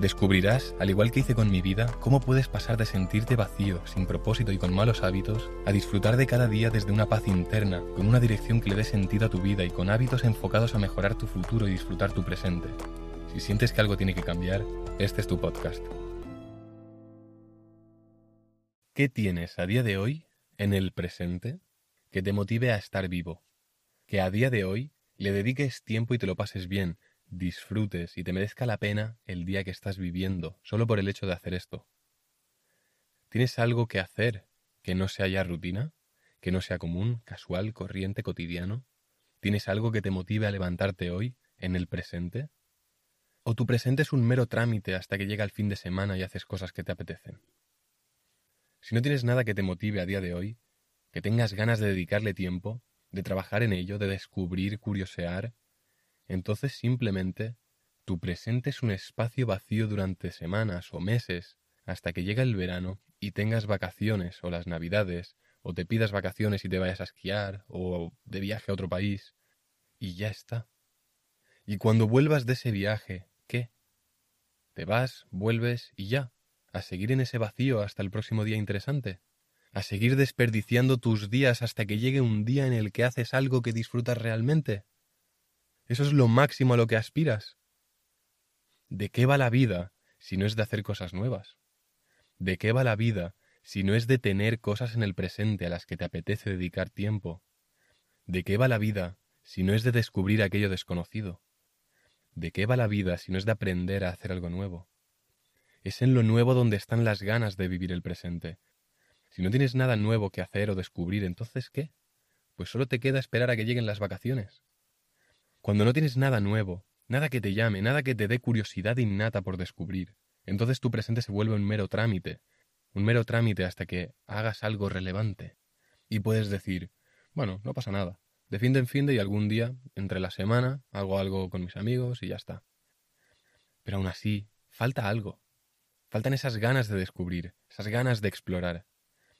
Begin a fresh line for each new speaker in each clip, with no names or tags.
Descubrirás, al igual que hice con mi vida, cómo puedes pasar de sentirte vacío, sin propósito y con malos hábitos, a disfrutar de cada día desde una paz interna, con una dirección que le dé sentido a tu vida y con hábitos enfocados a mejorar tu futuro y disfrutar tu presente. Si sientes que algo tiene que cambiar, este es tu podcast. ¿Qué tienes a día de hoy, en el presente, que te motive a estar vivo? Que a día de hoy le dediques tiempo y te lo pases bien, disfrutes y te merezca la pena el día que estás viviendo, solo por el hecho de hacer esto. ¿Tienes algo que hacer que no sea ya rutina? ¿Que no sea común, casual, corriente, cotidiano? ¿Tienes algo que te motive a levantarte hoy, en el presente? ¿O tu presente es un mero trámite hasta que llega el fin de semana y haces cosas que te apetecen? Si no tienes nada que te motive a día de hoy, que tengas ganas de dedicarle tiempo, de trabajar en ello, de descubrir, curiosear, entonces simplemente tu presente es un espacio vacío durante semanas o meses hasta que llega el verano y tengas vacaciones o las navidades o te pidas vacaciones y te vayas a esquiar o de viaje a otro país y ya está. Y cuando vuelvas de ese viaje, ¿qué? Te vas, vuelves y ya, a seguir en ese vacío hasta el próximo día interesante, a seguir desperdiciando tus días hasta que llegue un día en el que haces algo que disfrutas realmente. ¿Eso es lo máximo a lo que aspiras? ¿De qué va la vida si no es de hacer cosas nuevas? ¿De qué va la vida si no es de tener cosas en el presente a las que te apetece dedicar tiempo? ¿De qué va la vida si no es de descubrir aquello desconocido? ¿De qué va la vida si no es de aprender a hacer algo nuevo? Es en lo nuevo donde están las ganas de vivir el presente. Si no tienes nada nuevo que hacer o descubrir, entonces ¿qué? Pues solo te queda esperar a que lleguen las vacaciones. Cuando no tienes nada nuevo, nada que te llame, nada que te dé curiosidad innata por descubrir, entonces tu presente se vuelve un mero trámite, un mero trámite hasta que hagas algo relevante. Y puedes decir, bueno, no pasa nada, de fin de en fin de y algún día, entre la semana, hago algo con mis amigos y ya está. Pero aún así, falta algo. Faltan esas ganas de descubrir, esas ganas de explorar.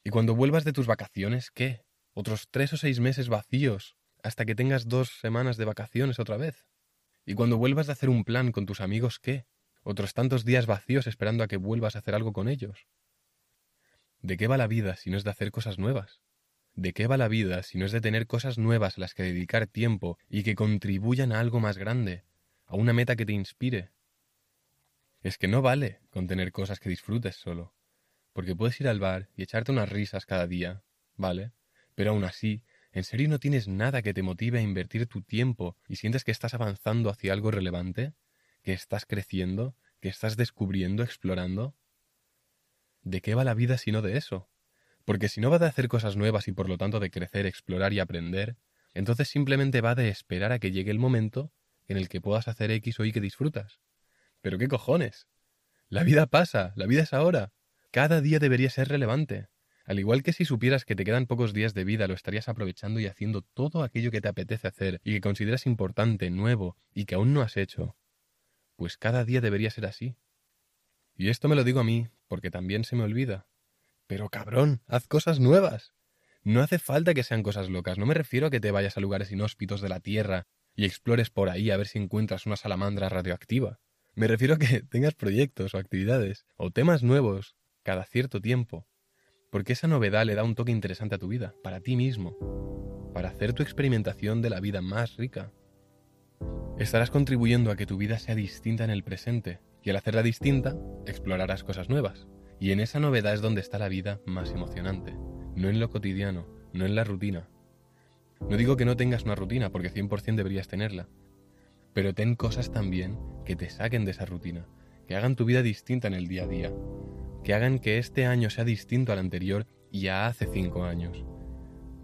Y cuando vuelvas de tus vacaciones, ¿qué? ¿Otros tres o seis meses vacíos, hasta que tengas dos semanas de vacaciones otra vez. Y cuando vuelvas a hacer un plan con tus amigos, ¿qué? Otros tantos días vacíos esperando a que vuelvas a hacer algo con ellos. ¿De qué va la vida si no es de hacer cosas nuevas? ¿De qué va la vida si no es de tener cosas nuevas a las que dedicar tiempo y que contribuyan a algo más grande, a una meta que te inspire? Es que no vale con tener cosas que disfrutes solo, porque puedes ir al bar y echarte unas risas cada día, ¿vale? Pero aún así ¿En serio no tienes nada que te motive a invertir tu tiempo y sientes que estás avanzando hacia algo relevante? ¿Que estás creciendo? ¿Que estás descubriendo, explorando? ¿De qué va la vida si no de eso? Porque si no va de hacer cosas nuevas y por lo tanto de crecer, explorar y aprender, entonces simplemente va de esperar a que llegue el momento en el que puedas hacer X o Y que disfrutas. Pero qué cojones. La vida pasa, la vida es ahora. Cada día debería ser relevante. Al igual que si supieras que te quedan pocos días de vida, lo estarías aprovechando y haciendo todo aquello que te apetece hacer y que consideras importante, nuevo y que aún no has hecho. Pues cada día debería ser así. Y esto me lo digo a mí, porque también se me olvida. Pero cabrón, haz cosas nuevas. No hace falta que sean cosas locas, no me refiero a que te vayas a lugares inhóspitos de la Tierra y explores por ahí a ver si encuentras una salamandra radioactiva. Me refiero a que tengas proyectos o actividades o temas nuevos cada cierto tiempo porque esa novedad le da un toque interesante a tu vida, para ti mismo, para hacer tu experimentación de la vida más rica. Estarás contribuyendo a que tu vida sea distinta en el presente, y al hacerla distinta, explorarás cosas nuevas. Y en esa novedad es donde está la vida más emocionante, no en lo cotidiano, no en la rutina. No digo que no tengas una rutina, porque 100% deberías tenerla, pero ten cosas también que te saquen de esa rutina, que hagan tu vida distinta en el día a día, que hagan que este año sea distinto al anterior y a hace cinco años.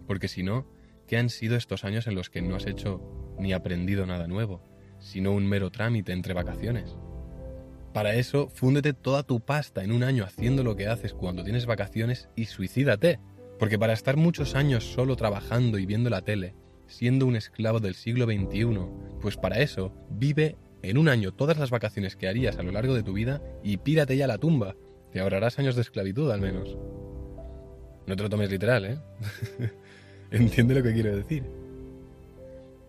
Porque si no, ¿qué han sido estos años en los que no has hecho ni aprendido nada nuevo, sino un mero trámite entre vacaciones? Para eso, fúndete toda tu pasta en un año haciendo lo que haces cuando tienes vacaciones y suicídate. Porque para estar muchos años solo trabajando y viendo la tele, siendo un esclavo del siglo XXI, pues para eso vive en un año todas las vacaciones que harías a lo largo de tu vida y pírate ya a la tumba. Te ahorrarás años de esclavitud al menos. No te lo tomes literal, ¿eh? Entiende lo que quiero decir.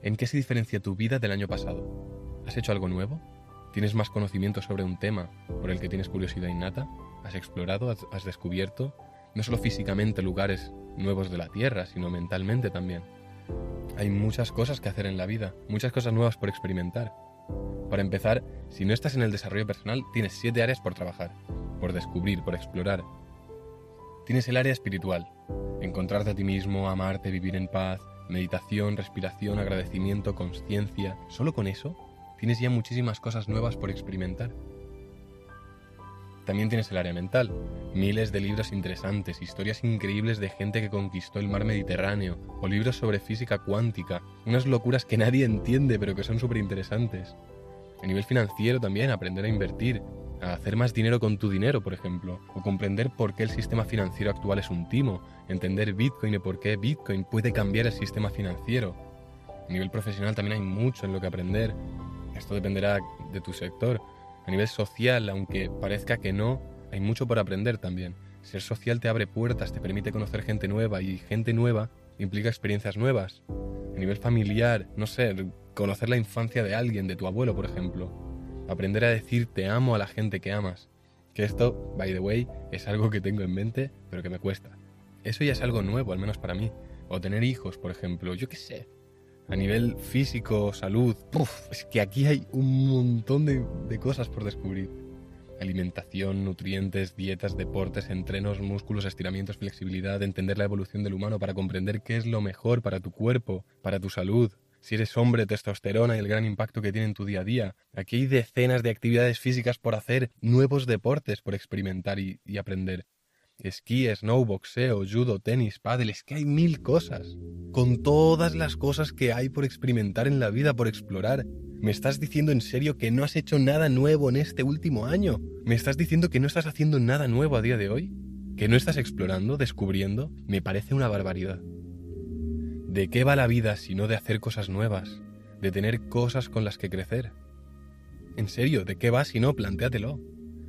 ¿En qué se diferencia tu vida del año pasado? ¿Has hecho algo nuevo? ¿Tienes más conocimiento sobre un tema por el que tienes curiosidad innata? ¿Has explorado? ¿Has, descubierto? No solo físicamente lugares nuevos de la Tierra, sino mentalmente también. Hay muchas cosas que hacer en la vida, muchas cosas nuevas por experimentar. Para empezar, si no estás en el desarrollo personal, tienes siete áreas por trabajar, por descubrir, por explorar. Tienes el área espiritual, encontrarte a ti mismo, amarte, vivir en paz, meditación, respiración, agradecimiento, conciencia. Solo con eso tienes ya muchísimas cosas nuevas por experimentar. También tienes el área mental, miles de libros interesantes, historias increíbles de gente que conquistó el mar Mediterráneo, o libros sobre física cuántica, unas locuras que nadie entiende pero que son súper interesantes. A nivel financiero también, aprender a invertir, hacer más dinero con tu dinero, por ejemplo, o comprender por qué el sistema financiero actual es un timo, entender Bitcoin y por qué Bitcoin puede cambiar el sistema financiero. A nivel profesional también hay mucho en lo que aprender. Esto dependerá de tu sector, a nivel social, aunque parezca que no, hay mucho por aprender también. Ser social te abre puertas, te permite conocer gente nueva y gente nueva implica experiencias nuevas. A nivel familiar, no sé, conocer la infancia de alguien, de tu abuelo, por ejemplo. Aprender a decir te amo a la gente que amas. Que esto, by the way, es algo que tengo en mente, pero que me cuesta. Eso ya es algo nuevo, al menos para mí. O tener hijos, por ejemplo, yo qué sé a nivel físico, salud, es que aquí hay un montón de, de cosas por descubrir. Alimentación, nutrientes, dietas, deportes, entrenos, músculos, estiramientos, flexibilidad, entender la evolución del humano para comprender qué es lo mejor para tu cuerpo, para tu salud, si eres hombre, testosterona y el gran impacto que tiene en tu día a día. Aquí hay decenas de actividades físicas por hacer, nuevos deportes por experimentar y, aprender esquí, snow, boxeo, judo, tenis, pádel, es que hay mil cosas. Con todas las cosas que hay por experimentar en la vida, por explorar. ¿Me estás diciendo en serio que no has hecho nada nuevo en este último año? ¿Me estás diciendo que no estás haciendo nada nuevo a día de hoy? ¿Que no estás explorando, descubriendo? Me parece una barbaridad. ¿De qué va la vida si no de hacer cosas nuevas? De tener cosas con las que crecer. En serio, ¿de qué va si no? Plantéatelo.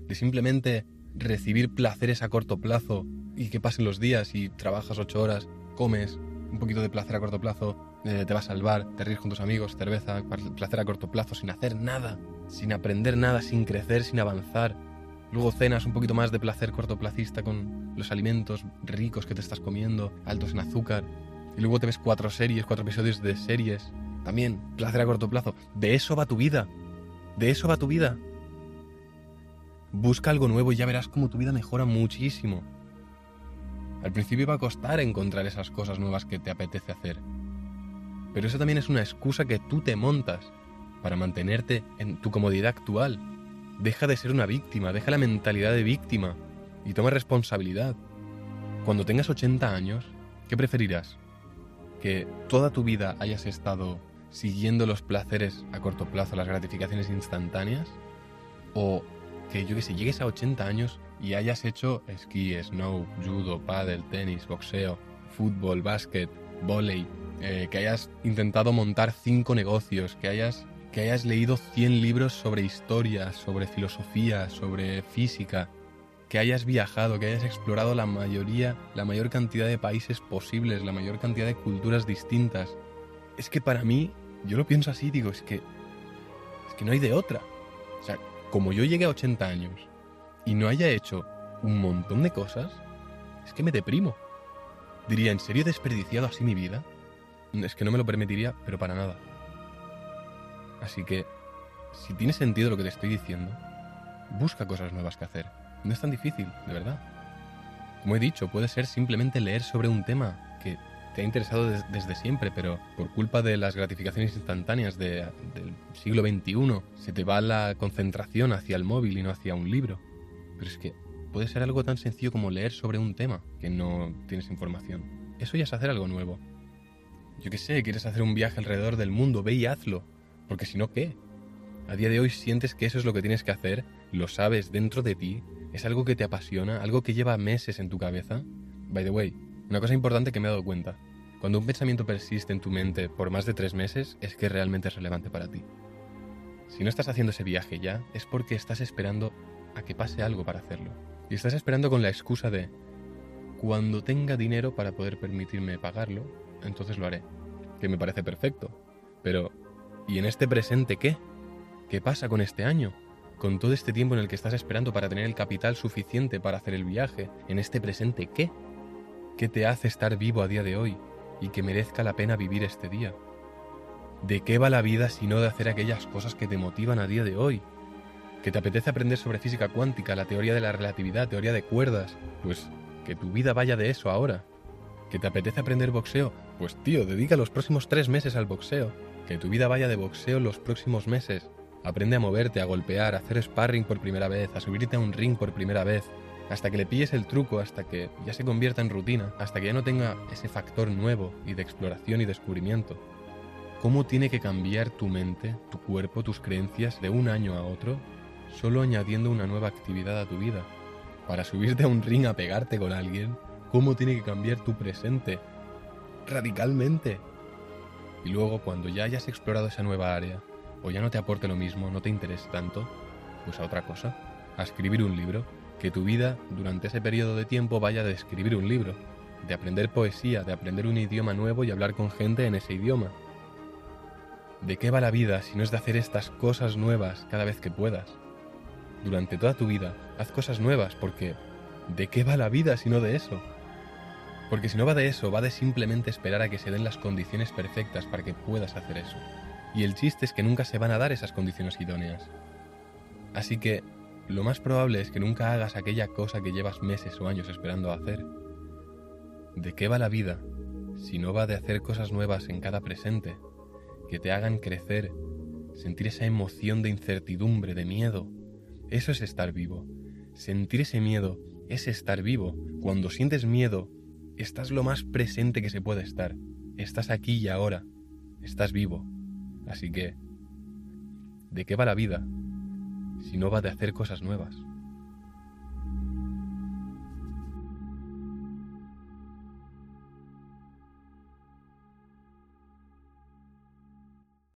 De simplemente recibir placeres a corto plazo y que pasen los días y trabajas ocho horas, comes un poquito de placer a corto plazo, eh, te vas al bar, te ríes con tus amigos, cerveza, placer a corto plazo, sin hacer nada, sin aprender nada, sin crecer, sin avanzar. Luego cenas un poquito más de placer cortoplacista con los alimentos ricos que te estás comiendo, altos en azúcar. Y luego te ves cuatro series, cuatro episodios de series. También, placer a corto plazo. De eso va tu vida. De eso va tu vida. Busca algo nuevo y ya verás cómo tu vida mejora muchísimo. Al principio va a costar encontrar esas cosas nuevas que te apetece hacer. Pero eso también es una excusa que tú te montas para mantenerte en tu comodidad actual. Deja de ser una víctima, deja la mentalidad de víctima y toma responsabilidad. Cuando tengas 80 años, ¿qué preferirás? ¿Que toda tu vida hayas estado siguiendo los placeres a corto plazo, las gratificaciones instantáneas? ¿O que yo que sé, llegues a 80 años y hayas hecho esquí, snow, judo, paddle, tenis, boxeo, fútbol, básquet, volei, eh, que hayas intentado montar cinco negocios, que hayas, que hayas leído 100 libros sobre historia, sobre filosofía, sobre física, que hayas viajado, que hayas explorado la mayoría, la mayor cantidad de países posibles, la mayor cantidad de culturas distintas. Es que para mí, yo lo pienso así, digo, es que es que no hay de otra. O sea, como yo llegué a 80 años y no haya hecho un montón de cosas, es que me deprimo. Diría, ¿en serio desperdiciado así mi vida? Es que no me lo permitiría, pero para nada. Así que, si tiene sentido lo que te estoy diciendo, busca cosas nuevas que hacer. No es tan difícil, de verdad. Como he dicho, puede ser simplemente leer sobre un tema que te ha interesado desde siempre, pero por culpa de las gratificaciones instantáneas del siglo XXI, se te va la concentración hacia el móvil y no hacia un libro. Pero es que puede ser algo tan sencillo como leer sobre un tema que no tienes información. Eso ya es hacer algo nuevo. Yo qué sé, quieres hacer un viaje alrededor del mundo, ve y hazlo. Porque si no, ¿qué? A día de hoy sientes que eso es lo que tienes que hacer, lo sabes dentro de ti, es algo que te apasiona, algo que lleva meses en tu cabeza. By the way, una cosa importante que me he dado cuenta. Cuando un pensamiento persiste en tu mente por más de tres meses es que realmente es relevante para ti. Si no estás haciendo ese viaje ya, es porque estás esperando a que pase algo para hacerlo. Y estás esperando con la excusa de, cuando tenga dinero para poder permitirme pagarlo, entonces lo haré. Que me parece perfecto. Pero, ¿y en este presente qué? ¿Qué pasa con este año? Con todo este tiempo en el que estás esperando para tener el capital suficiente para hacer el viaje, ¿en este presente qué? ¿Qué te hace estar vivo a día de hoy y que merezca la pena vivir este día? ¿De qué va la vida si no de hacer aquellas cosas que te motivan a día de hoy? ¿Que te apetece aprender sobre física cuántica, la teoría de la relatividad, teoría de cuerdas? Pues que tu vida vaya de eso ahora. ¿Que te apetece aprender boxeo? Pues tío, dedica los próximos tres meses al boxeo. Que tu vida vaya de boxeo los próximos meses. Aprende a moverte, a golpear, a hacer sparring por primera vez, a subirte a un ring por primera vez, hasta que le pilles el truco, hasta que ya se convierta en rutina, hasta que ya no tenga ese factor nuevo y de exploración y descubrimiento. ¿Cómo tiene que cambiar tu mente, tu cuerpo, tus creencias de un año a otro solo añadiendo una nueva actividad a tu vida? Para subirte a un ring a pegarte con alguien, ¿cómo tiene que cambiar tu presente? Radicalmente. Y luego, cuando ya hayas explorado esa nueva área, o ya no te aporte lo mismo, no te interese tanto, pues a otra cosa, a escribir un libro, que tu vida durante ese periodo de tiempo vaya de escribir un libro, de aprender poesía, de aprender un idioma nuevo y hablar con gente en ese idioma. ¿De qué va la vida si no es de hacer estas cosas nuevas cada vez que puedas? Durante toda tu vida, haz cosas nuevas porque ¿de qué va la vida si no de eso? Porque si no va de eso, va de simplemente esperar a que se den las condiciones perfectas para que puedas hacer eso y el chiste es que nunca se van a dar esas condiciones idóneas. Así que lo más probable es que nunca hagas aquella cosa que llevas meses o años esperando hacer. ¿De qué va la vida si no va de hacer cosas nuevas en cada presente, que te hagan crecer, sentir esa emoción de incertidumbre, de miedo? Eso es estar vivo. Sentir ese miedo es estar vivo. Cuando sientes miedo, estás lo más presente que se puede estar. Estás aquí y ahora. Estás vivo. Así que, ¿de qué va la vida si no va de hacer cosas nuevas?